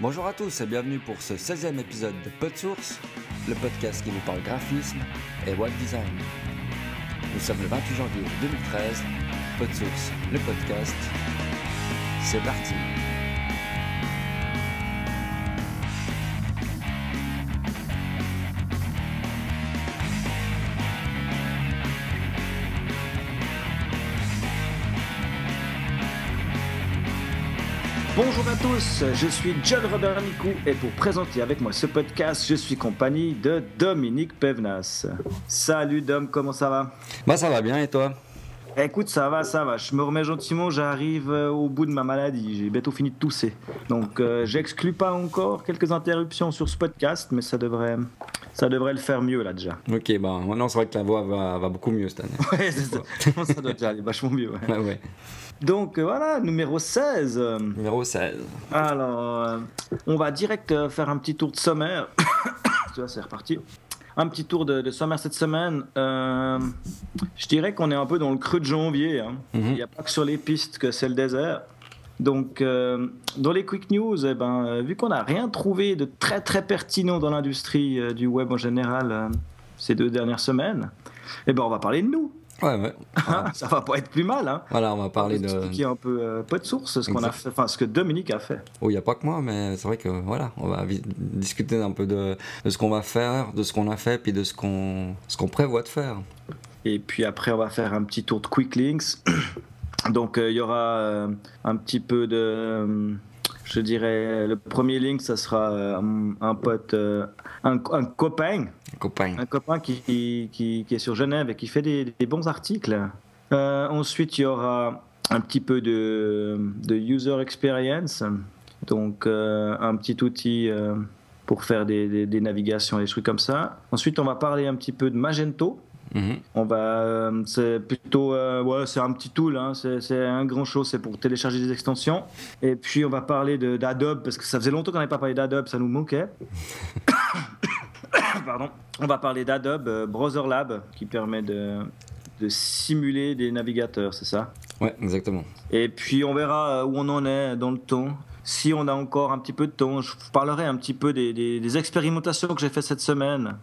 Bonjour à tous et bienvenue pour ce 16e épisode de PodSource, le podcast qui vous parle graphisme et web design. Nous sommes le 28 janvier 2013, PodSource, le podcast. C'est parti à tous, je suis John Robert Nicou et pour présenter avec moi ce podcast, je suis compagnie de Dominique Pevenas. Salut Dom, comment ça va? Bah ça va bien et toi? Écoute, ça va, ça va. Je me remets gentiment, j'arrive euh, au bout de ma maladie. J'ai bientôt fini de tousser. Donc, euh, j'exclus pas encore quelques interruptions sur ce podcast, mais ça devrait, ça devrait le faire mieux là déjà. Ok, bah maintenant c'est vrai que la voix va, va beaucoup mieux cette année. Ouais, ça. ça doit déjà aller vachement mieux. ouais. Ouais, ouais. Donc, euh, voilà, numéro 16. Numéro 16. Alors, euh, on va direct euh, faire un petit tour de sommaire. tu vois, c'est reparti. Un petit tour de, de sommaire cette semaine. Euh, je dirais qu'on est un peu dans le creux de janvier. hein. Il Mhm. n'y a pas que sur les pistes que c'est le désert. Donc, euh, dans les quick news, eh ben, vu qu'on n'a rien trouvé de très très pertinent dans l'industrie euh, du web en général ces deux dernières semaines, eh ben, on va parler de nous. Ouais, ouais. Voilà, Ça va pas être plus mal. Hein. Voilà, on va parler de. Expliquer un peu, euh, pas de source, ce qu'on a fait, enfin ce que Dominique a fait. Oh, il n'y a pas que moi, mais c'est vrai que voilà, on va discuter un peu de, de ce qu'on va faire, de ce qu'on a fait, puis de ce qu'on ce qu'on prévoit de faire. Et puis après, on va faire un petit tour de quick links. Donc, euh, il y aura euh, un petit peu de. Je dirais, le premier link, ça sera euh, un pote, euh, un, un copain, Copain. un copain qui, qui, qui- qui est sur Genève et qui fait des, des bons articles. Euh, ensuite, il y aura un petit peu de, de user experience, donc euh, un petit outil euh, pour faire des, des- des navigations et des trucs comme ça. Ensuite, on va parler un petit peu de Magento. Mhm. On va, euh, c'est plutôt, euh, ouais, c'est un petit tool, hein, c'est un grand chose, c'est pour télécharger des extensions. Et puis on va parler d'Adobe parce que ça faisait longtemps qu'on n'avait pas parlé d'Adobe, ça nous manquait. Pardon. On va parler d'Adobe euh, Browser Lab qui permet de, de simuler des navigateurs, c'est ça? Ouais, exactement. Et puis on verra où on en est dans le temps. Si on a encore un petit peu de temps, je vous parlerai un petit peu des, des- des expérimentations que j'ai fait cette semaine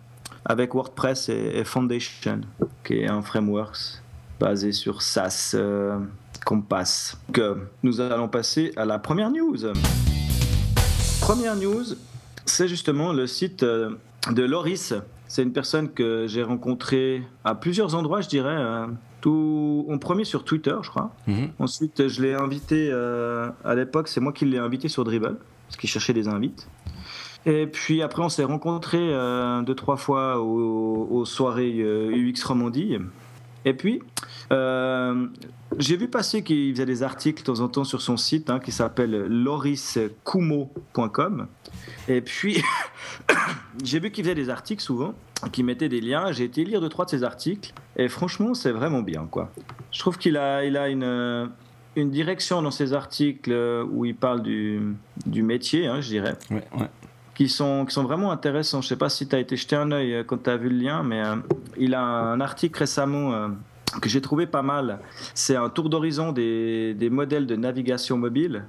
avec WordPress et, et Foundation, qui est un framework basé sur SAS euh, Compass. Donc, euh, nous allons passer à la première news. Première news, c'est justement le site euh, de Loris. C'est une personne que j'ai rencontrée à plusieurs endroits, je dirais. euh, tout en premier sur Twitter, je crois. Mhm. Ensuite, je l'ai invité euh, à l'époque, c'est moi qui l'ai invité sur Dribble, parce qu'il cherchait des invites. Et puis après, on s'est rencontrés euh, deux, trois fois aux, soirées euh, UX Romandie. Et puis, euh, j'ai vu passer qu'il faisait des articles de temps en temps sur son site hein, qui s'appelle loriskumo.com. Et puis, j'ai vu qu'il faisait des articles souvent, qui mettaient des liens. J'ai été lire deux, trois de ses articles. Et franchement, c'est vraiment bien, quoi. Je trouve qu'il a, il a une, une direction dans ses articles où il parle du, du métier, hein, je dirais, Ouais, ouais. Qui sont, qui sont vraiment intéressants. Je sais pas si tu as été jeté un œil euh, quand tu as vu le lien, mais euh, il a un article récemment euh, que j'ai trouvé pas mal. C'est un tour d'horizon des, des modèles de navigation mobile.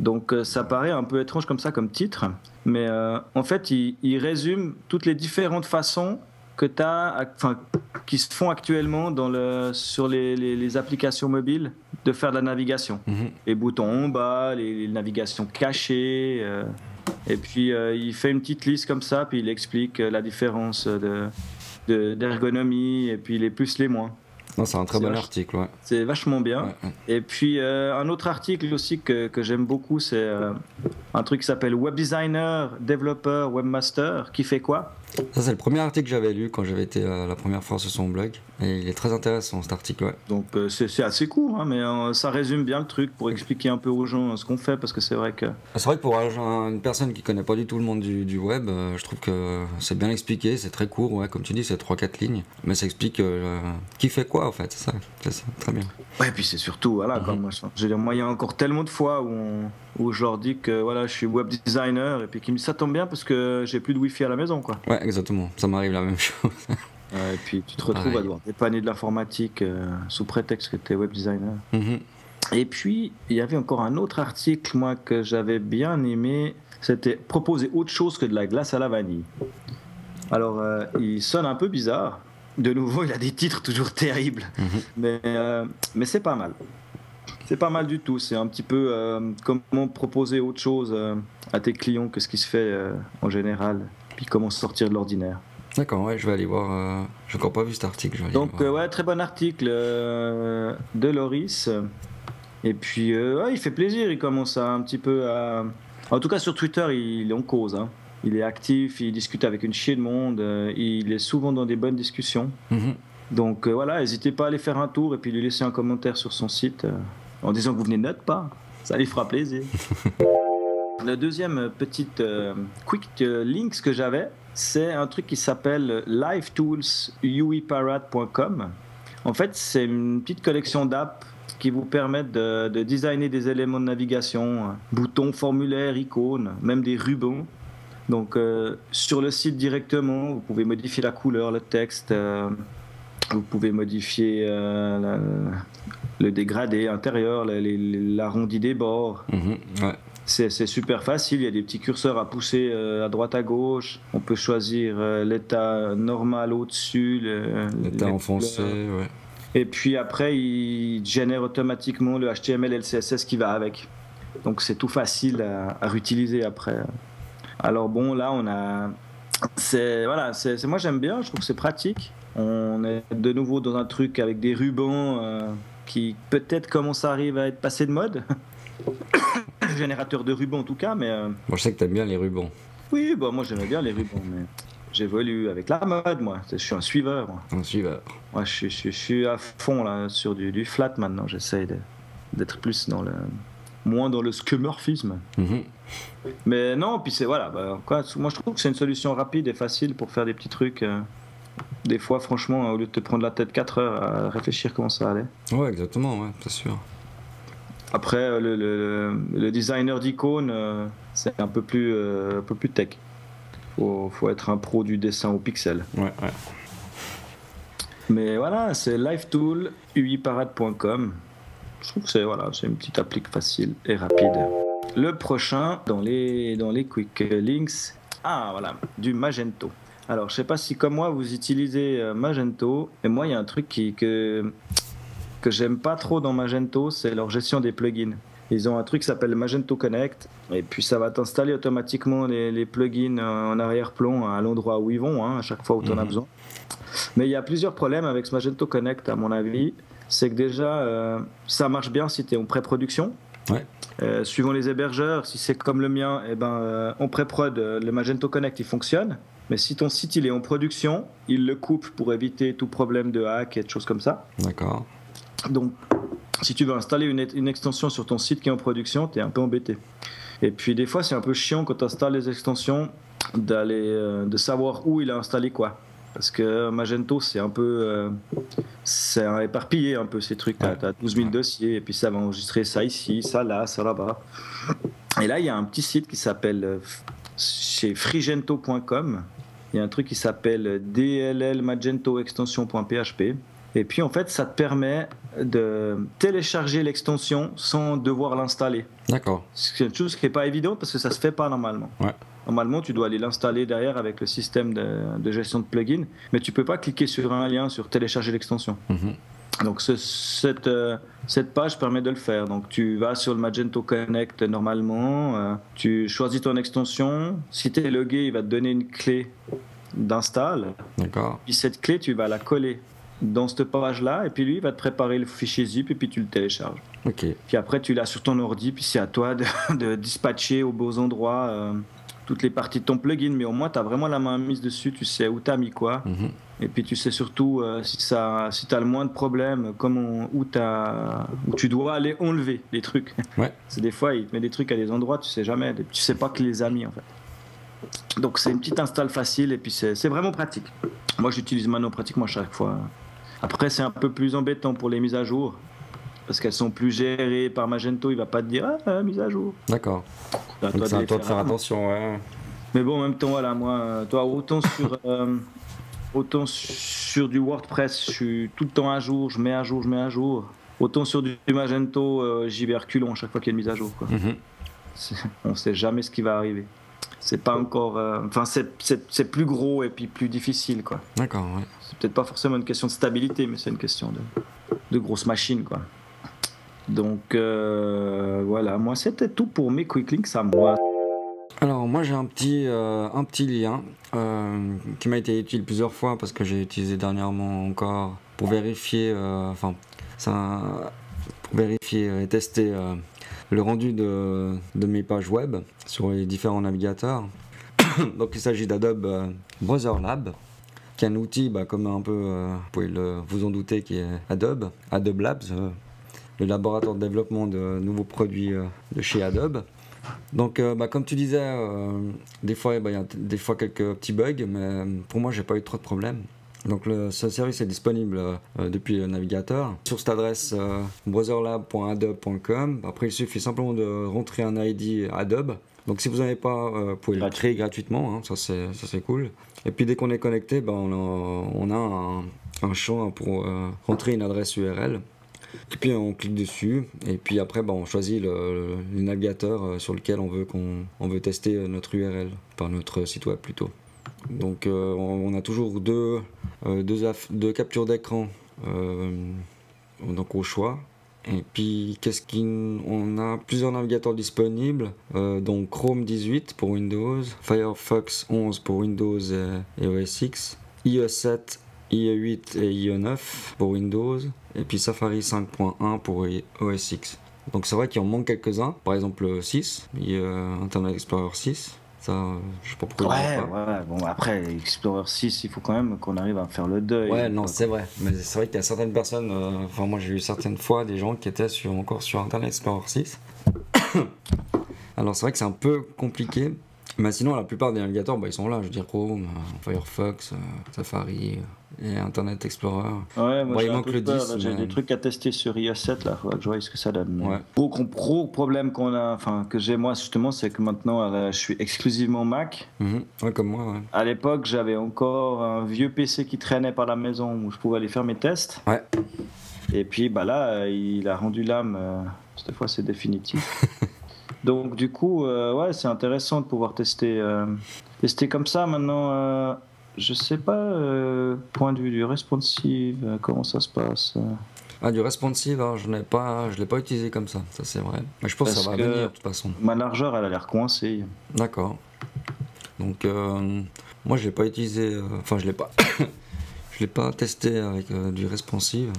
Donc euh, ça paraît un peu étrange comme ça comme titre, mais en fait il, il résume toutes les différentes façons que tu as, enfin, qui se font actuellement dans le, sur les, les- les applications mobiles de faire de la navigation. Mhm. Les boutons en bas, les, les navigations cachées. Et puis euh, il fait une petite liste comme ça, puis il explique euh, la différence de de- d'ergonomie et puis les plus les moins. C'est un très bon article, ouais. C'est vachement bien. Ouais, ouais. Et puis euh, un autre article aussi que, que j'aime beaucoup, c'est euh, un truc qui s'appelle Web Designer, Developer, Webmaster, qui fait quoi? Ça, c'est le premier article que j'avais lu quand j'avais été euh, la première fois sur son blog. Et il est très intéressant, cet article, ouais. Donc euh, c'est assez court, hein, mais euh, ça résume bien le truc pour expliquer un peu aux gens euh, ce qu'on fait, parce que c'est vrai que C'est vrai que pour un- une personne qui connaît pas du tout le monde du, du web, je trouve que c'est bien expliqué, c'est très court, ouais, comme tu dis, c'est 3-4 lignes. Mais ça explique qui fait quoi, en fait, c'est ça. C'est ça, très bien. Ouais, et puis c'est surtout, voilà, Mhm. comme moi, je, je veux dire, moi, il y a encore tellement de fois où, on- où je leur dis que voilà, je suis web designer, et puis qu'ils me disent ça tombe bien parce que j'ai plus de wifi à la maison, quoi. Ouais, exactement, ça m'arrive la même chose. Et puis tu te retrouves Pareil. à devoir dépanner de l'informatique euh, sous prétexte que tu es web designer. Mhm. Et puis, il y avait encore un autre article, moi, que j'avais bien aimé. C'était proposer autre chose que de la glace à la vanille. Alors, euh, il sonne un peu bizarre. De nouveau, il a des titres toujours terribles. Mhm. Mais, euh, mais c'est pas mal. C'est pas mal du tout. C'est un petit peu euh, comment proposer autre chose euh, à tes clients que ce qui se fait euh, en général. Puis comment sortir de l'ordinaire. D'accord, ouais, je vais aller voir. euh, J'ai encore pas vu cet article. Je vais Donc, ouais, très bon article de Loris. Et puis, ouais, il fait plaisir. Il commence à un petit peu à. En tout cas, sur Twitter, il est en cause. hein. Il est actif, il discute avec une chier de monde. il est souvent dans des bonnes discussions. Mhm. Donc, voilà, n'hésitez pas à aller faire un tour et puis lui laisser un commentaire sur son site en disant que vous venez de notre part. Ça lui fera plaisir. La deuxième petite euh, quick euh, links que j'avais, c'est un truc qui s'appelle livetoolsuiparad.com. En fait, c'est une petite collection d'apps qui vous permettent de, de designer des éléments de navigation, boutons, formulaires, icônes, même des rubans. Donc, euh, sur le site directement, vous pouvez modifier la couleur, le texte, euh, vous pouvez modifier euh, la- le dégradé intérieur, l'arrondi des bords. Mhm, Ouais. C'est super facile, il y a des petits curseurs à pousser euh, à droite à gauche. On peut choisir euh, l'état normal au-dessus. L'état enfoncé, ouais. Et puis après, il génère automatiquement le HTML et le CSS qui va avec. Donc c'est tout facile à, à réutiliser après. Alors bon, là on a, c'est voilà, c'est- moi j'aime bien, je trouve que c'est pratique. On est de nouveau dans un truc avec des rubans euh, qui peut-être commence à arriver à être passé de mode. Générateur de rubans en tout cas, mais euh, Bon, je sais que t'aimes bien les rubans. oui, bon, moi j'aimais bien les rubans, mais j'évolue avec la mode, moi. Je suis un suiveur, moi. Un suiveur. Moi, je, suis- je je suis à fond là sur du, du flat maintenant. J'essaye d'être plus dans le moins dans le scumorphisme. Mhm. Mais non, puis c'est voilà. bah, quoi, moi, je trouve que c'est une solution rapide et facile pour faire des petits trucs. euh, des fois, franchement, au lieu de te prendre la tête 4 heures à réfléchir comment ça allait. Ouais, exactement, ouais, c'est sûr. Après, euh, le, le- le designer d'icônes, euh, c'est un peu plus, euh, un peu plus tech. Faut, faut être un pro du dessin au pixel. Ouais, ouais. Mais voilà, c'est livetool.uiparade.com. Je trouve que c'est voilà, une petite applique facile et rapide. Le prochain dans les dans les quick links, ah voilà, du Magento. Alors, je sais pas si comme moi vous utilisez euh, Magento, et moi il y a un truc qui que que j'aime pas trop dans Magento, c'est leur gestion des plugins. Ils ont un truc qui s'appelle Magento Connect, et puis ça va t'installer automatiquement les, les plugins euh, en arrière-plan à l'endroit où ils vont, hein, à chaque fois où tu en as Mhm. besoin. Mais il y a plusieurs problèmes avec ce Magento Connect, à mon avis. C'est que déjà, euh, ça marche bien si tu es en pré-production. Ouais. Euh, suivant les hébergeurs, si c'est comme le mien, eh ben, euh, en pré-prod, le Magento Connect il fonctionne. Mais si ton site il est en production, il le coupe pour éviter tout problème de hack et de choses comme ça. D'accord. Donc, si tu veux installer une, une extension sur ton site qui est en production, tu es un peu embêté. Et puis, des fois, c'est un peu chiant quand tu installes les extensions d'aller, euh, de savoir où il a installé quoi. Parce que Magento, c'est un peu. euh, c'est éparpillé un peu ces trucs. Tu as, Ouais. 12 000 Ouais. dossiers et puis ça va enregistrer ça ici, ça là, ça là-bas. Et là, il y a un petit site qui s'appelle. Chez frigento.com. Il y a un truc qui s'appelle dllmagento-extension.php. Et puis en fait, ça te permet de télécharger l'extension sans devoir l'installer. D'accord. C'est une chose qui n'est pas évidente parce que ça se fait pas normalement. Ouais. Normalement, tu dois aller l'installer derrière avec le système de, de gestion de plugins, mais tu peux pas cliquer sur un lien sur télécharger l'extension. Mhm. Donc ce- cette, euh, cette page permet de le faire. Donc tu vas sur le Magento Connect normalement, euh, tu choisis ton extension. Si tu es logué, il va te donner une clé d'install. D'accord. Puis cette clé, tu vas la coller dans cette page-là, et puis lui, il va te préparer le fichier zip, et puis tu le télécharges. Ok. Puis après, tu l'as sur ton ordi, puis c'est à toi de, de dispatcher aux beaux endroits euh, toutes les parties de ton plugin, mais au moins, tu as vraiment la main mise dessus, tu sais où tu as mis quoi, Mhm. et puis tu sais surtout euh, si, ça, si tu as le moins de problèmes, comment, où, où tu dois aller enlever les trucs. Ouais. C'est des fois, il te met des trucs à des endroits, tu sais jamais, tu sais pas que les a mis en fait. Donc c'est une petite install facile et puis c'est vraiment pratique. Moi j'utilise maintenant pratiquement chaque fois. Après c'est un peu plus embêtant pour les mises à jour parce qu'elles sont plus gérées par Magento, il va pas te dire ah euh, mise à jour. D'accord. C'est à Donc toi c'est de à toi de faire attention, ouais. Mais bon, en même temps, voilà, moi, euh, toi, autant sur, euh, autant sur du WordPress, je suis tout le temps à jour, je mets à jour, je mets à jour. Autant sur du Magento, euh, j'y vais reculons chaque fois qu'il y a une mise à jour. Quoi. Mhm. On ne sait jamais ce qui va arriver. C'est pas encore. euh, Enfin, c'est- c'est c'est plus gros et puis plus difficile, quoi. D'accord, ouais. C'est peut-être pas forcément une question de stabilité, mais c'est une question de, de grosse machine, quoi. Donc euh, voilà, moi c'était tout pour mes quick links à moi. Alors moi j'ai un petit, euh, un petit lien euh, qui m'a été utile plusieurs fois parce que j'ai utilisé dernièrement encore pour vérifier, enfin ça, pour vérifier et tester le rendu de, de mes pages web sur les différents navigateurs. Donc il s'agit d'Adobe Browser Lab, qui est un outil bah, comme un peu, vous pouvez vous en douter, qui est Adobe, Adobe Labs, le laboratoire de développement de nouveaux produits euh, de chez Adobe. Donc, euh, bah, comme tu disais, euh, des fois, bah, il y a des fois quelques petits bugs, mais pour moi, j'ai pas eu trop de problèmes. Donc, le, ce service est disponible euh, depuis le navigateur sur cette adresse browserlab.adobe.com. Après, il suffit simplement de rentrer un ID Adobe. Donc, si vous n'avez pas, vous pouvez le créer gratuitement. hein, ça, c'est ça, c'est cool. Et puis, dès qu'on est connecté, bah, on a, on a un, un champ pour rentrer une adresse URL. Et puis on clique dessus, et puis après bah, on choisit le, navigateur euh, sur lequel on veut, qu'on, on veut tester euh, notre URL, enfin notre site web plutôt. Donc euh, on, a toujours deux, deux, deux captures d'écran donc au choix. Et puis qu'est-ce qu'on on a plusieurs navigateurs disponibles, donc Chrome 18 pour Windows, Firefox 11 pour Windows et OS X, iOS 7 IE8 et IE9 pour Windows, et puis Safari 5.1 pour OS X. Donc c'est vrai qu'il en manque quelques-uns, par exemple le 6, IE Internet Explorer 6. Ça, je sais pas pourquoi. Ouais, ouais. Bon, après, Explorer 6, il faut quand même qu'on arrive à faire le deuil. Ouais, non, c'est vrai. Mais c'est vrai qu'il y a certaines personnes, euh, enfin moi j'ai eu certaines fois des gens qui étaient sur, encore sur Internet Explorer 6. Alors c'est vrai que c'est un peu compliqué. Mais sinon, la plupart des navigateurs, bah, ils sont là. Je veux dire Chrome, euh, Firefox, euh, Safari et Internet Explorer. Ouais, moi Bon, il j'ai un manque peu le peur, 10, là, J'ai mais- des trucs à tester sur iOS 7 là, faudra que je vois ce que ça donne. Ouais. Gros, gros problème qu'on a, enfin que j'ai moi justement, c'est que maintenant là, je suis exclusivement Mac. Mhm. Ouais, comme moi, ouais. À l'époque, j'avais encore un vieux PC qui traînait par la maison où je pouvais aller faire mes tests. Ouais. Et puis bah là, euh, il a rendu l'âme. euh, Cette fois, c'est définitif. Donc du coup, euh, ouais, c'est intéressant de pouvoir tester, euh, tester comme ça. Maintenant, euh, je sais pas, euh, point de vue du responsive, euh, comment ça se passe. euh. Ah, du responsive, alors, je n'ai pas, je l'ai pas utilisé comme ça, ça c'est vrai. Mais je pense que ça va venir de toute façon. Ma largeur, elle a l'air coincée. D'accord. Donc, euh, moi je l'ai pas utilisé, enfin je l'ai pas, je l'ai pas testé avec euh, du responsive.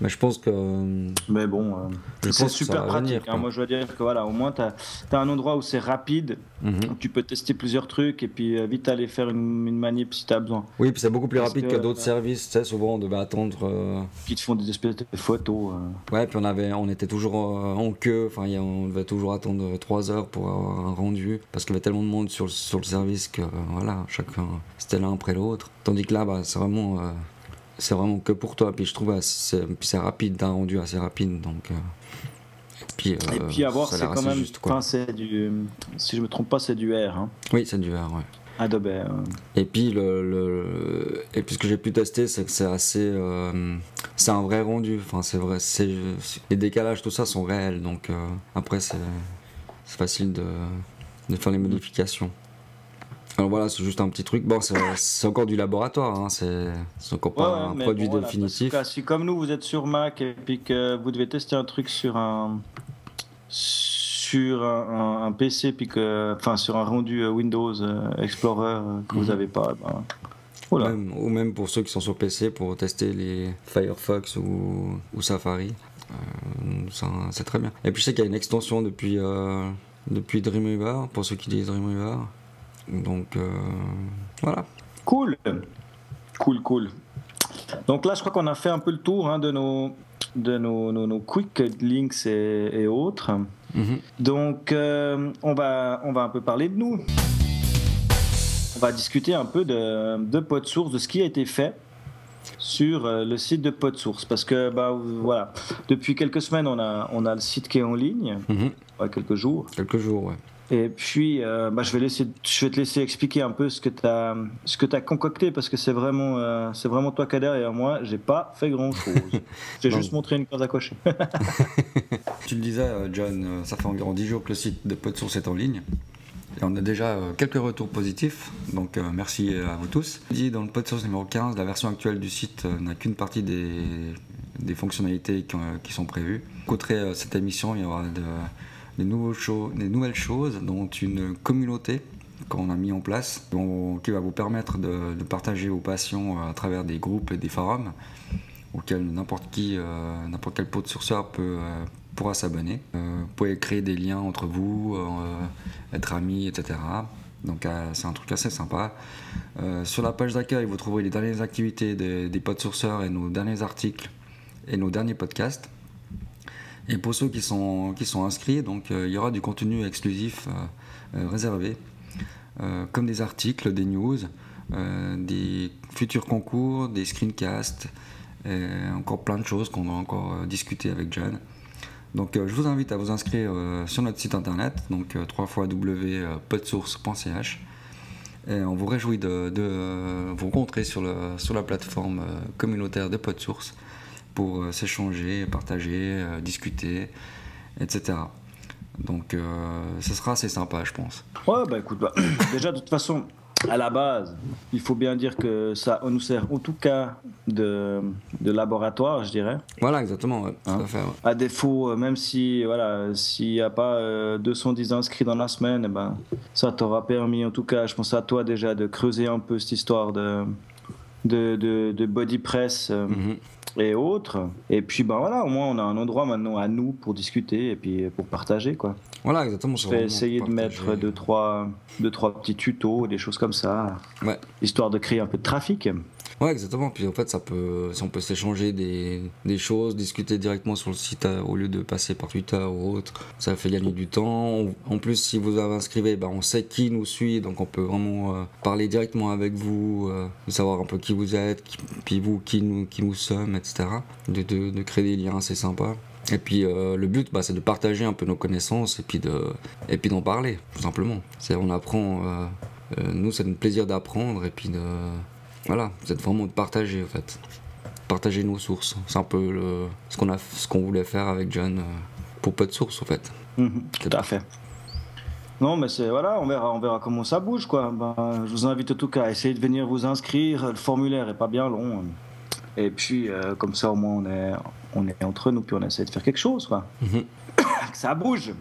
Mais je pense que, euh, Mais bon, euh, c'est super pratique. venir, hein. Moi, je dois dire que voilà, au moins, tu as, un endroit où c'est rapide, Mhm. où tu peux tester plusieurs trucs et puis euh, vite aller faire une, une manip si tu as besoin. Oui, puis c'est beaucoup plus Parce rapide que- que, d'autres services. Tu sais, souvent on devait attendre. Qui te font des espèces de photos. Ouais, puis on avait, on était toujours en queue. Enfin, on devait toujours attendre 3 heures pour avoir un rendu parce qu'il y avait tellement de monde sur le, sur le service que voilà, chacun c'était l'un après l'autre. Tandis que là, bah, c'est vraiment, c'est vraiment que pour toi. Puis je trouve, c'est, puis c'est rapide, d'un rendu assez rapide, donc. euh, et puis, euh, et puis, à voir, c'est quand même. juste, quoi. Du. Si je me trompe pas, c'est du R. Hein. Oui, c'est du R, ouais. Adobe. Et puis le, le- et puis ce que j'ai pu tester, c'est que c'est assez, euh, c'est un vrai rendu. Enfin, c'est vrai, c'est les décalages, tout ça sont réels. Donc euh, après, c'est c'est facile de, de faire les modifications. Alors voilà, c'est juste un petit truc. Bon, c'est encore du laboratoire, hein, c'est encore pas Ouais, un produit bon, voilà, définitif. si comme nous, vous êtes sur Mac et puis que vous devez tester un truc sur un. Sur un, un- un PC, puis que, enfin sur un rendu euh, Windows euh, Explorer euh, que vous Mhm. n'avez pas, ben, voilà. Même- ou même pour ceux qui sont sur PC pour tester les Firefox ou, ou Safari. Euh, c'est très bien. Et puis je sais qu'il y a une extension depuis, euh, depuis Dreamweaver, pour ceux qui disent Dreamweaver. Donc euh, voilà. Cool, cool, cool. Donc là, je crois qu'on a fait un peu le tour hein, de nos de nos, nos, nos quick links et, et autres. Mhm. Donc, euh, on, va, on va un peu parler de nous. On va discuter un peu de, de PodSource, de ce qui a été fait sur euh, le site de PodSource. Parce que, bah, voilà, depuis quelques semaines, on a, on a le site qui est en ligne, Mhm. ouais, quelques jours. Quelques jours, ouais. Et puis, euh, bah, je, vais laisser, je vais te laisser expliquer un peu ce que tu as, ce que as concocté parce que c'est vraiment, euh, c'est vraiment toi qui as derrière moi. J'ai pas fait grand chose. J'ai juste montré une case à cocher. tu le disais, John, ça fait environ 10 jours que le site de PodSource est en ligne. Et on a déjà quelques retours positifs, donc merci à vous tous. Dit dans le PodSource numéro 15, la version actuelle du site n'a qu'une partie des, des fonctionnalités qui, sont prévues. Côté cette émission, il y aura de des, nouvelles choses, dont une communauté qu'on a mis en place, qui va vous permettre de, partager vos passions à travers des groupes et des forums auxquels n'importe qui, euh, n'importe quel pot de sourceur peut, euh, pourra s'abonner. Euh, vous pouvez créer des liens entre vous, être amis, etc. Donc c'est un truc assez sympa. sur la page d'accueil, vous trouverez les dernières activités des, des pods sourceurs et nos derniers articles et nos derniers podcasts. Et pour ceux qui sont, inscrits, donc, euh, il y aura du contenu exclusif euh, euh, réservé, comme des articles, des news, des futurs concours, des screencasts, et encore plein de choses qu'on va encore discuter avec John. Donc je vous invite à vous inscrire sur notre site internet, donc www.podsource.ch. Et on vous réjouit de, vous rencontrer sur la plateforme communautaire de PodSource pour euh, s'échanger, partager, euh, discuter, etc. Donc euh, ce sera assez sympa, je pense. Ouais, bah écoute, bah, déjà de toute façon, à la base, il faut bien dire que ça nous sert en tout cas de, de laboratoire, je dirais. Voilà, exactement. Hein à, défaut, même si voilà, s'il n'y a pas 210 inscrits dans la semaine, eh ben, ça t'aura permis, en tout cas, je pense à toi déjà, de creuser un peu cette histoire de, de, de, body press. Mhm et autres. Et puis ben voilà, au moins on a un endroit maintenant à nous pour discuter et puis pour partager quoi. Voilà, exactement. Je vais essayer de mettre deux trois, deux, trois petits tutos, des choses comme ça, ouais. histoire de créer un peu de trafic. Ouais, exactement. Puis en fait, ça peut, si on peut s'échanger des, des, choses, discuter directement sur le site euh, au lieu de passer par Twitter ou autre, ça fait gagner du temps. En plus, si vous avez inscrit, ben, on sait qui nous suit, donc on peut vraiment euh, parler directement avec vous, euh, savoir un peu qui vous êtes, puis vous, qui nous, qui nous sommes, etc. De, de, créer des liens assez sympas. Et puis le but, bah, c'est de partager un peu nos connaissances et puis de, et puis d'en parler, tout simplement. C'est on apprend. nous, c'est un plaisir d'apprendre et puis de voilà, c'est vraiment de partager en fait. Partager nos sources. C'est un peu le, ce qu'on a, ce qu'on voulait faire avec John euh, pour peu de sources en fait. Mhm, tout à fait. Non, mais c'est voilà, on verra, on verra comment ça bouge quoi. Ben, je vous invite en tout cas à essayer de venir vous inscrire. Le formulaire est pas bien long. Et puis euh, comme ça au moins on est, on est entre nous puis on essaie de faire quelque chose quoi. Mhm. ça bouge.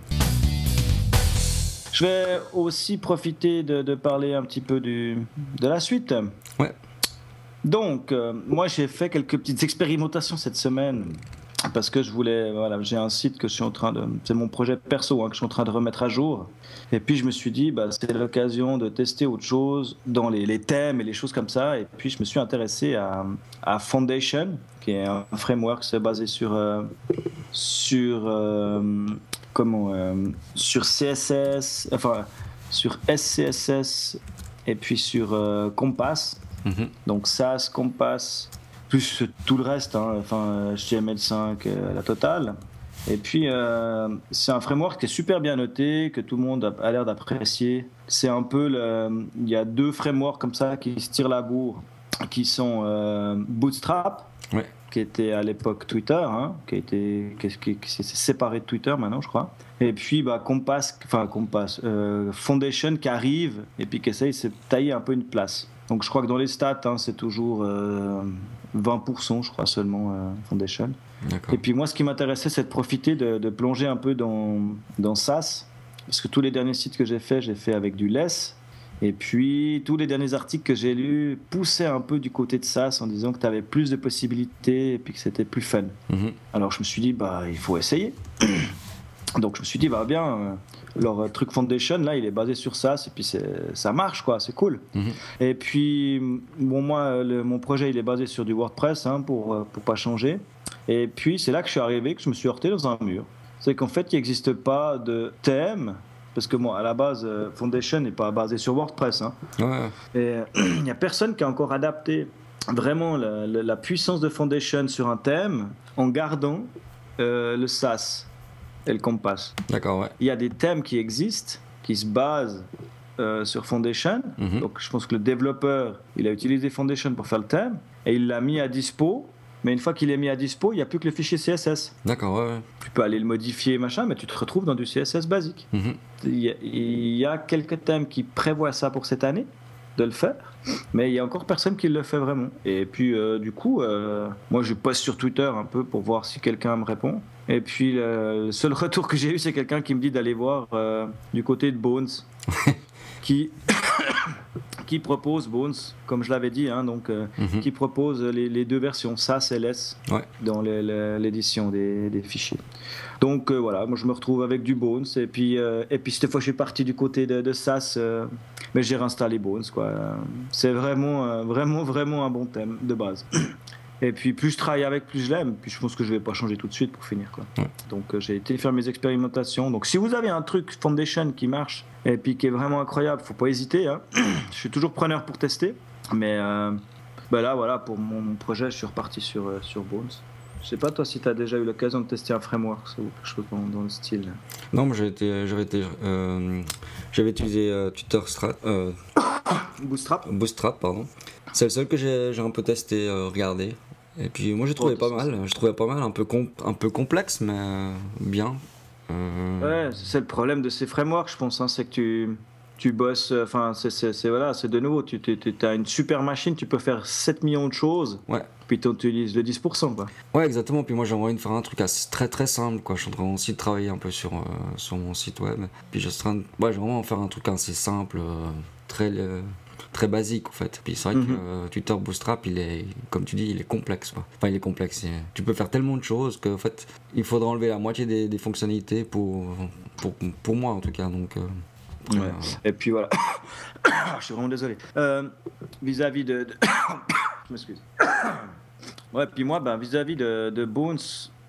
Je vais aussi profiter de, de, parler un petit peu du, de la suite. Ouais. Donc, euh, moi, j'ai fait quelques petites expérimentations cette semaine parce que je voulais, voilà, j'ai un site que je suis en train de, c'est mon projet perso hein, que je suis en train de remettre à jour. Et puis je me suis dit, bah, c'est l'occasion de tester autre chose dans les, thèmes et les choses comme ça. Et puis je me suis intéressé à, Foundation, qui est un framework basé sur euh, sur euh, comment sur CSS, enfin sur SCSS et puis sur Compass. Mhm. Donc SAS, Compass, plus tout le reste, hein, enfin HTML5, euh, la totale. Et puis, euh, c'est un framework qui est super bien noté, que tout le monde a, l'air d'apprécier. C'est un peu, le, il y a deux frameworks comme ça qui se tirent la bourre, qui sont euh, Bootstrap, qui était à l'époque Twitter, hein, qui, a été, qui, s'est séparé de Twitter maintenant, je crois. Et puis, bah, Compass, enfin Compass, Foundation qui arrive et puis qui essaye de tailler un peu une place. Donc je crois que dans les stats, hein, c'est toujours 20%, euh, je crois seulement, euh, Foundation. Et puis moi, ce qui m'intéressait, c'est de profiter de, plonger un peu dans, dans SAS, parce que tous les derniers sites que j'ai fait, j'ai fait avec du less. Et puis tous les derniers articles que j'ai lus poussaient un peu du côté de SAS en disant que tu avais plus de possibilités et puis que c'était plus fun. Mhm. Alors je me suis dit, bah il faut essayer. Donc je me suis dit, bah bien, euh, leur truc Foundation, là, il est basé sur ça, et puis ça marche, quoi, c'est cool. Mhm. Et puis, bon, moi, mon projet, il est basé sur du WordPress, hein, pour, euh, pour pas changer. Et puis, c'est là que je suis arrivé, que je me suis heurté dans un mur. C'est qu'en fait, il n'existe pas de thème, parce que moi, à la base, euh, Foundation n'est pas basé sur WordPress. Hein. Et il n'y a personne qui a encore adapté vraiment la, puissance de Foundation sur un thème en gardant le SaaS et le Compass. D'accord, ouais. Il y a des thèmes qui existent qui se base euh, sur Foundation. Mhm. Donc je pense que le développeur, il a utilisé Foundation pour faire le thème et il l'a mis à dispo. Mais une fois qu'il est mis à dispo, il n'y a plus que le fichier CSS. D'accord, ouais, ouais. Tu peux aller le modifier, machin, mais tu te retrouves dans du CSS basique. Mhm. Il y, a, il y a quelques thèmes qui prévoient ça pour cette année, de le faire, mais il y a encore personne qui le fait vraiment. Et puis, euh, du coup, euh, moi, je poste sur Twitter un peu pour voir si quelqu'un me répond. Et puis, le, seul retour que j'ai eu, c'est quelqu'un qui me dit d'aller voir euh, du côté de Bones, qui, qui propose Bones, comme je l'avais dit, hein, donc, euh, Mhm. qui propose les, les deux versions, SAS et LS, Ouais. dans l'édition des, des fichiers. Donc euh, voilà, moi je me retrouve avec du Bones, et puis, et puis cette fois je suis parti du côté de, de SAS, mais j'ai réinstallé Bones. C'est vraiment, vraiment, vraiment un bon thème de base. Et puis plus je travaille avec, plus je l'aime. Puis je pense que je vais pas changer tout de suite pour finir. Quoi. Ouais. Donc euh, j'ai été faire mes expérimentations. Donc si vous avez un truc Foundation qui marche et puis qui est vraiment incroyable, faut pas hésiter. hein. je suis toujours preneur pour tester. Mais euh, bah là voilà, pour mon projet, je suis reparti sur, euh, sur Bones. Je sais pas toi si tu as déjà eu l'occasion de tester un framework ou quelque chose dans, dans le style. Non, moi j'avais j'avais utilisé Twitter Strat, Bootstrap Bootstrap, pardon. C'est le seul que j'ai, un peu testé, regardé. Et puis moi j'ai trouvé pas mal, je trouvais pas mal, un peu, un peu complexe, mais euh, bien. Euh, Ouais, c'est le problème de ces frameworks, je pense. hein, c'est que tu, tu bosses. euh, Enfin, c'est- voilà, c'est de nouveau. Tu as une super machine, tu peux faire 7 millions de choses. Ouais. Puis tu utilises le 10%. Quoi. Ouais, exactement. Puis moi, j'ai envie de faire un truc assez, très très simple. Quoi. Je suis en train aussi de travailler un peu sur, euh, sur mon site web. Puis je suis en train de. Ouais, vraiment faire un truc assez simple, euh, très, très basique en fait. Puis c'est vrai que Mhm. euh, Twitter Bootstrap, il est, comme tu dis, il est complexe. Quoi. Enfin, il est complexe. Tu peux faire tellement de choses qu'en fait, il faudra enlever la moitié des, des fonctionnalités pour, pour, pour moi en tout cas. Donc, euh, après, Ouais. euh, Et puis voilà. je suis vraiment désolé. Euh, Vis-à-vis de. de- je m'excuse. ouais, puis moi, ben, vis-à-vis de, de Bones,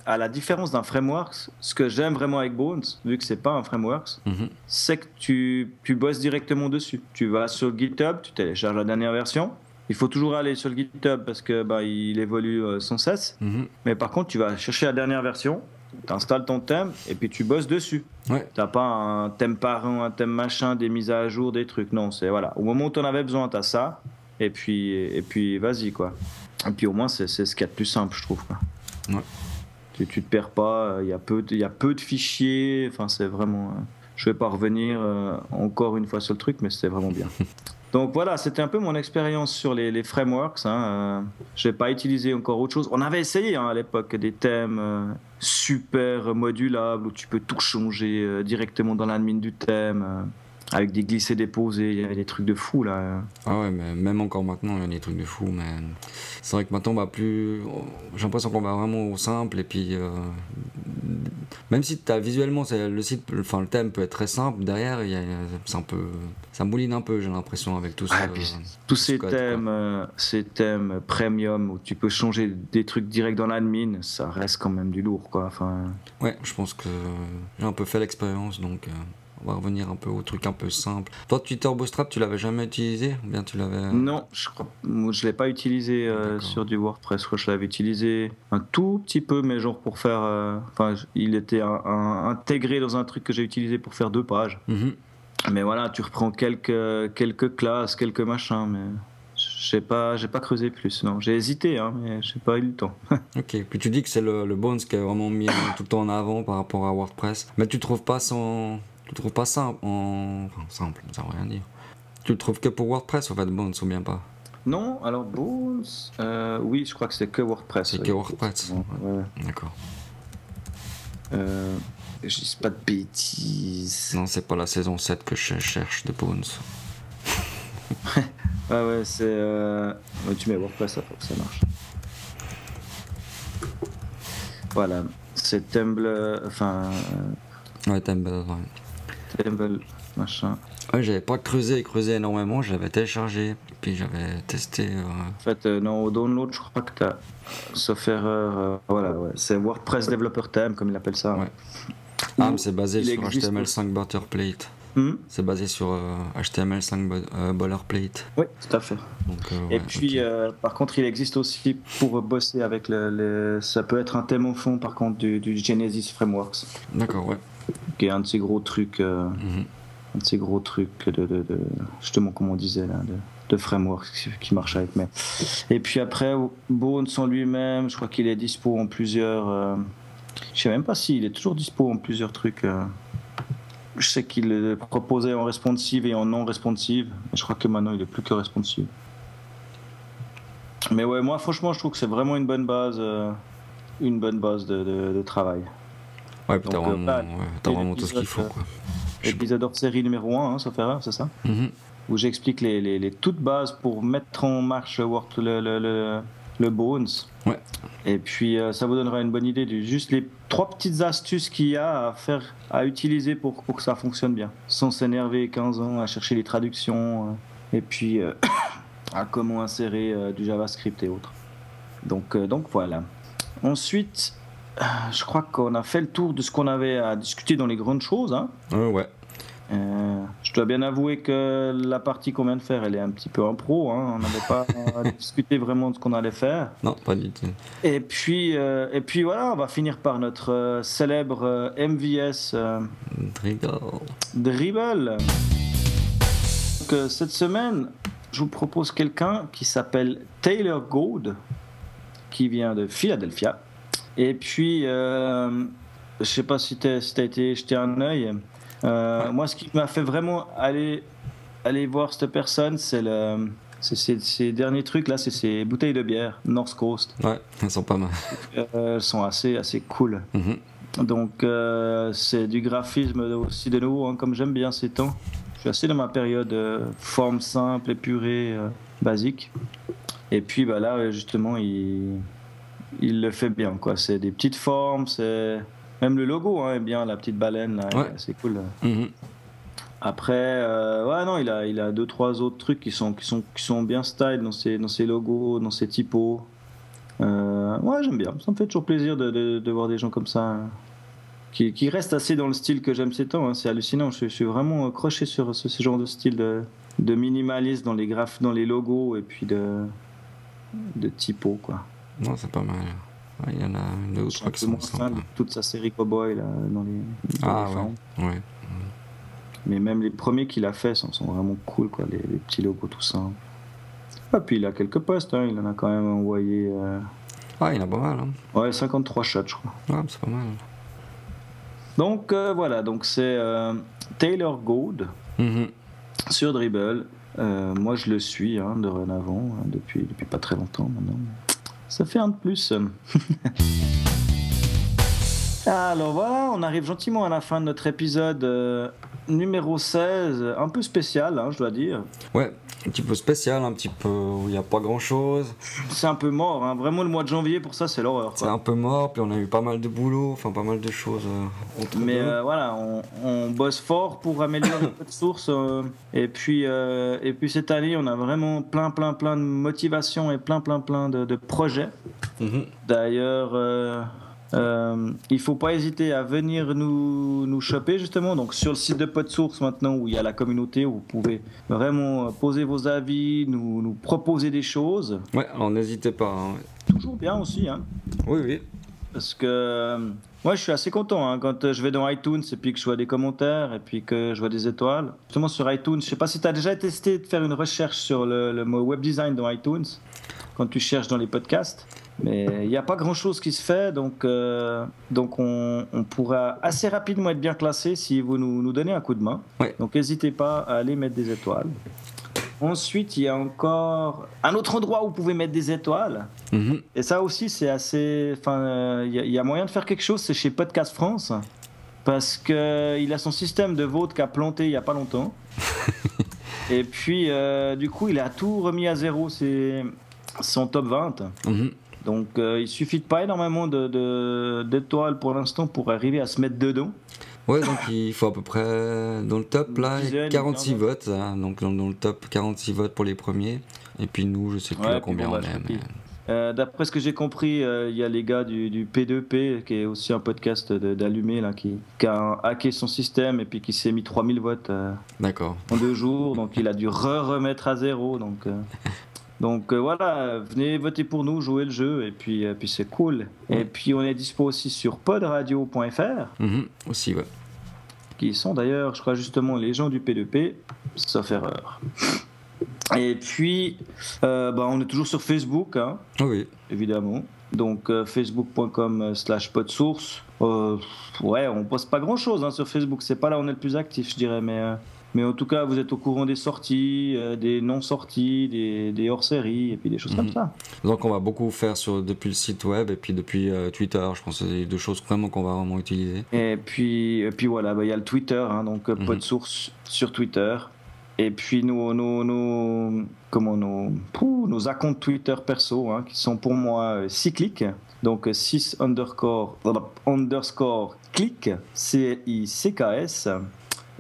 à la différence d'un framework, ce que j'aime vraiment avec Bones, vu que c'est pas un framework, mhm. c'est que tu, tu bosses directement dessus. Tu vas sur GitHub, tu télécharges la dernière version. Il faut toujours aller sur le GitHub parce que bah, il évolue euh, sans cesse. Mhm. Mais par contre, tu vas chercher la dernière version, tu installes ton thème et puis tu bosses dessus. Ouais. T'as pas un thème parent, un thème machin, des mises à jour, des trucs. Non, c'est voilà. Au moment où tu en avais besoin, tu as ça. Et puis, et puis vas-y quoi. Et puis au moins, c'est c'est ce qu'il y a de plus simple, je trouve. Quoi. Ouais. Tu, tu te perds pas, il y, a peu de- il y a peu de fichiers. Enfin, c'est vraiment. euh, je vais pas revenir euh, encore une fois sur le truc, mais c'était vraiment bien. Donc voilà, c'était un peu mon expérience sur les, les frameworks. Hein. Euh, je n'ai pas utilisé encore autre chose. On avait essayé hein, à l'époque des thèmes euh, super modulables où tu peux tout changer euh, directement dans l'admin du thème, euh, avec des glissés déposés. Il y avait des trucs de fou là. Ah ouais, mais même encore maintenant, il y a des trucs de fou. Mais c'est vrai que maintenant, va plus. J'ai l'impression qu'on va vraiment au simple. Et puis, euh, même si as, visuellement, c'est- le site, enfin, le thème peut être très simple, derrière, il y a- un peu. Ça mouline un peu, j'ai l'impression, avec tout ça. Puis Tous ces code, thèmes, euh, ces thèmes premium où tu peux changer des trucs direct dans l'admin, ça reste quand même du lourd quoi. Enfin, Ouais, je pense que j'ai un peu fait l'expérience, donc euh, on va revenir un peu au truc un peu simple. Toi, Twitter Bootstrap, tu l'avais jamais utilisé Ou bien tu l'avais. Non, je crois, je l'ai pas utilisé euh, sur du WordPress. Je crois que je l'avais utilisé un tout petit peu, mais genre pour faire. euh, Enfin, il était un- un- intégré dans un truc que j'ai utilisé pour faire deux pages. Mhm. Mais voilà, tu reprends quelques quelques classes, quelques machins, mais j'ai pas j'ai pas creusé plus. Non, j'ai hésité, hein, mais j'ai pas eu le temps. Ok, puis tu dis que c'est le, le Bones qui est vraiment mis tout le temps en avant par rapport à WordPress. Mais tu trouves pas son. Tu trouves pas simple en. Enfin, simple, ça veut rien dire. Tu le trouves que pour WordPress, en fait, Bones, ou bien pas? Non, alors Bones, euh, oui, je crois que c'est que WordPress. C'est oui. que WordPress. Ouais, ouais. D'accord. Euh, je dis pas de bêtises. Non, c'est pas la saison 7 que je cherche de Bones. Ah ouais, c'est. euh, tu mets WordPress ça, ça marche. Voilà, c'est Tumblr, enfin, Ouais, Tumblr, ouais. Machin. Ouais, j'avais pas creusé, creusé énormément, j'avais téléchargé, puis j'avais testé. euh, En fait, euh, non, au download, je crois que t'as, sauf erreur, euh, voilà, ouais, c'est WordPress Developer Theme, comme il appelle ça. Ouais. Ah, mais c'est basé sur existe HTML5 Boilerplate. Hmm? C'est basé sur euh, HTML5 bo- euh, Boilerplate. oui, tout à fait. Donc, Et ouais, puis, par contre, il existe aussi pour bosser avec le, le- ça peut être un thème au fond, par contre, du, du Genesis Frameworks, D'accord, ouais. Qui est un de ces gros trucs. euh, Mhm. un de ces gros trucs de, de, de justement, comme on disait, là, de, de framework qui marche avec. Mais... Et puis après, Bones en lui-même, je crois qu'il est dispo en plusieurs. Euh... Je sais même pas s'il est toujours dispo en plusieurs trucs. Euh... Je sais qu'il est proposé en responsive et en non responsive. Je crois que maintenant il est plus que responsive. Mais ouais, moi franchement, je trouve que c'est vraiment une bonne base, euh, une bonne base de, de, de travail. Ouais, puis t'as vraiment, ouais, vraiment tout ce qu'il faut. Quoi. Épisode hors série numéro 1, hein, sauf erreur, c'est ça mm -hmm. Où j'explique les, les, les, toutes bases pour mettre en marche le, le, le, le Bones. Ouais. Et puis euh, ça vous donnera une bonne idée de juste les trois petites astuces qu'il y a à faire, à utiliser pour, pour que ça fonctionne bien. Sans s'énerver 15 ans à chercher les traductions. Euh, et puis euh, à comment insérer euh, du JavaScript et autres. Donc, euh, donc voilà. Ensuite, je crois qu'on a fait le tour de ce qu'on avait à discuter dans les grandes choses. Hein. Euh, ouais. Euh, je dois bien avouer que la partie qu'on vient de faire, elle est un petit peu en pro. Hein. On n'avait pas discuté vraiment de ce qu'on allait faire. Non, pas du tout. Et puis, euh, et puis voilà, on va finir par notre euh, célèbre MVS Dribble. Dribble. Donc, cette semaine, je vous propose quelqu'un qui s'appelle Taylor Gould, qui vient de Philadelphia. Et puis, euh, je sais pas si tu as, si as, été jeter un œil. Euh, ouais. Moi, ce qui m'a fait vraiment aller, aller voir cette personne, c'est le. Ces, ces derniers trucs là, c'est ces bouteilles de bière North Coast. Ouais, elles sont pas mal. Euh, elles sont assez, assez cool. Mm -hmm. Donc, euh, c'est du graphisme aussi de nouveau, hein, comme j'aime bien ces temps. Je suis assez dans ma période forme simple, épurée, basique. Et puis bah, là, justement, il il le fait bien. quoi. C'est des petites formes, c'est même le logo hein, est bien, la petite baleine, là, Ouais. c'est cool. -hmm. Après, euh, ouais, non, il a, il a deux, trois autres trucs qui sont, qui sont, qui sont bien style dans ses, dans ses logos, dans ses typos. Euh, ouais, j'aime bien. Ça me fait toujours plaisir de, de, de voir des gens comme ça hein, qui, qui, restent assez dans le style que j'aime ces temps. Hein. C'est hallucinant. Je, je, suis vraiment croché sur ce, ce genre de style de, de minimalisme dans les graphes, dans les logos et puis de, de typos, quoi. Non, c'est pas mal. Ouais, il y en a deux ou trois qui sont sympas. Toute sa série Cowboy là, dans les. Dans ah les ouais. ouais. Mais même les premiers qu'il a fait sont, sont, vraiment cool, quoi, les, les petits logos tout simples. Ah, puis il a quelques postes, hein, il en a quand même envoyé. Euh... Ah, il en a pas mal. Hein. Ouais, 53 shots, je crois. Ouais, c'est pas mal. Donc euh, voilà, donc c'est euh, Taylor Gould mm -hmm. sur Dribble. Moi, je le suis hein, dorénavant, hein, depuis, depuis pas très longtemps maintenant. Ça fait un de plus. Alors voilà, on arrive gentiment à la fin de notre épisode euh, numéro 16, un peu spécial, hein, je dois dire. Ouais, un petit peu spécial, un petit peu où il n'y a pas grand chose. C'est un peu mort, hein. vraiment le mois de janvier pour ça c'est l'horreur. C'est un peu mort, puis on a eu pas mal de boulot, enfin pas mal de choses. Euh, Mais euh, voilà, on, on, bosse fort pour améliorer notre source. Euh, et, puis, et puis cette année, on a vraiment plein, plein, plein de motivation et plein, plein, plein de, de projets. Mm -hmm. D'ailleurs. Euh, il faut pas hésiter à venir nous, nous choper justement. Donc sur le site de PodSource maintenant où il y a la communauté où vous pouvez vraiment poser vos avis nous, nous proposer des choses. Ouais alors n'hésitez pas hein. toujours bien aussi hein. oui oui. Parce que euh, moi je suis assez content hein, quand je vais dans iTunes et puis que je vois des commentaires et puis que je vois des étoiles. Justement sur iTunes je sais pas si tu as déjà testé de faire une recherche sur le, le mot web design dans iTunes quand tu cherches dans les podcasts mais il n'y a pas grand chose qui se fait, donc, euh, donc on, on, pourra assez rapidement être bien classé si vous nous, nous donnez un coup de main. Ouais. Donc n'hésitez pas à aller mettre des étoiles. Ensuite, il y a encore un autre endroit où vous pouvez mettre des étoiles. Mm -hmm. Et ça aussi, c'est assez. Enfin, il y, y, a moyen de faire quelque chose, c'est chez Podcast France. Parce qu'il a son système de vote qui a planté il n'y a pas longtemps. Et puis, euh, du coup, il a tout remis à zéro, c'est son top 20. Mm -hmm. Donc euh, il suffit de pas énormément d'étoiles de, de, pour l'instant pour arriver à se mettre dedans. Ouais, donc il faut à peu près dans le top là, dizaine, 46 votes. Hein, donc dans, dans, le top 46 votes pour les premiers. Et puis nous, je sais plus ouais, à combien on bah, est. Mais... Euh, D'après ce que j'ai compris, il euh, y a les gars du, du, P2P, qui est aussi un podcast d'allumé, qui, qui, a hacké son système et puis qui s'est mis 3000 votes D'accord. en deux jours. Donc il a dû re-remettre à zéro. Donc donc euh, voilà, venez voter pour nous, jouer le jeu, et puis, euh, puis c'est cool. Et puis on est dispo aussi sur podradio.fr. -hmm, aussi, ouais. qui sont d'ailleurs, je crois justement, les gens du P2P, sauf erreur. Et puis, euh, bah, on est toujours sur Facebook, hein, Ah oui. évidemment. Donc, facebook.com slash podsource. Ouais, on poste pas grand-chose hein, sur Facebook. C'est pas là où on est le plus actif, je dirais. Mais, mais en tout cas, vous êtes au courant des sorties, euh, des non-sorties, des, des hors-séries, et puis des choses comme Mhm. ça. Donc on va beaucoup faire sur, depuis le site web et puis depuis euh, Twitter. Je pense que c'est deux choses vraiment qu'on va vraiment utiliser. Et puis, et puis voilà, bah, il y a le Twitter, hein, donc euh, Mhm. PodSource sur Twitter. Et puis nos, nos, nos, comment, nos, pouh, nos accounts Twitter perso, hein, qui sont pour moi cycliques. Donc 6 underscore, underscore click, C-I-C-K-S.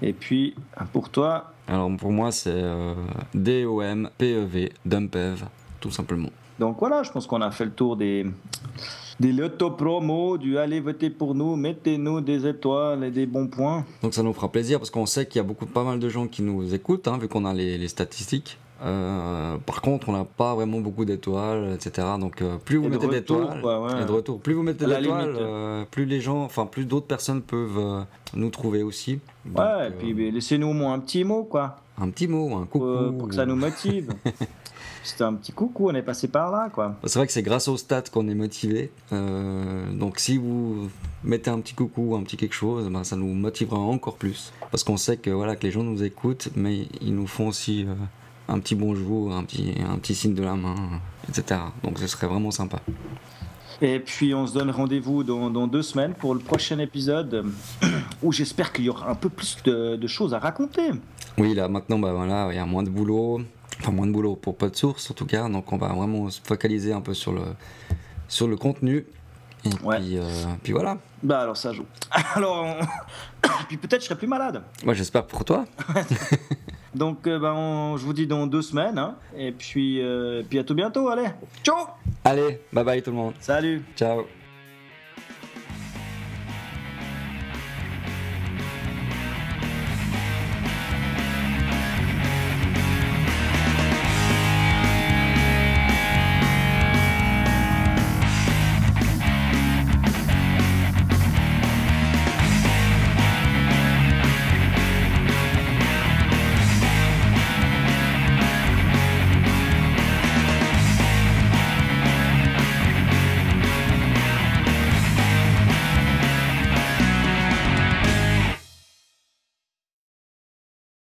Et puis pour toi, Alors pour moi c'est euh, D-O-M-P-E-V, Dumpev, tout simplement. donc voilà, je pense qu'on a fait le tour des, des loto promos, du allez voter pour nous, mettez-nous des étoiles et des bons points. Donc ça nous fera plaisir parce qu'on sait qu'il y a beaucoup, pas mal de gens qui nous écoutent, hein, vu qu'on a les, les statistiques. Euh, par contre, on n'a pas vraiment beaucoup d'étoiles, etc. Donc euh, plus vous Et mettez d'étoiles, quoi, ouais. et de retour, plus vous mettez d'étoiles, euh, plus les gens, enfin plus d'autres personnes peuvent nous trouver aussi. Donc, Ouais, et puis laissez-nous au moins un petit mot, quoi. un petit mot, un coucou. pour que ça nous motive. C'était un petit coucou, on est passé par là, quoi. C'est vrai que c'est grâce aux stats qu'on est motivé. Donc si vous mettez un petit coucou, un petit quelque chose, ben, ça nous motivera encore plus. Parce qu'on sait que voilà que les gens nous écoutent, mais ils nous font aussi un petit bonjour, un petit, un petit signe de la main, etc. Donc ce serait vraiment sympa. Et puis on se donne rendez-vous dans, dans deux semaines pour le prochain épisode où j'espère qu'il y aura un peu plus de, de choses à raconter. Oui, là maintenant, bah, voilà, il y a moins de boulot. Enfin, moins de boulot pour pas de source en tout cas. Donc on va vraiment se focaliser un peu sur le, sur le contenu. Et Ouais. puis, euh, puis voilà. Bah alors ça joue. Alors, on- puis peut-être je serai plus malade. Moi j'espère pour toi. Donc euh, on- je vous dis dans deux semaines. hein. Et puis, euh, puis à tout bientôt, allez. Ciao Allez, bye bye tout le monde. Salut Ciao.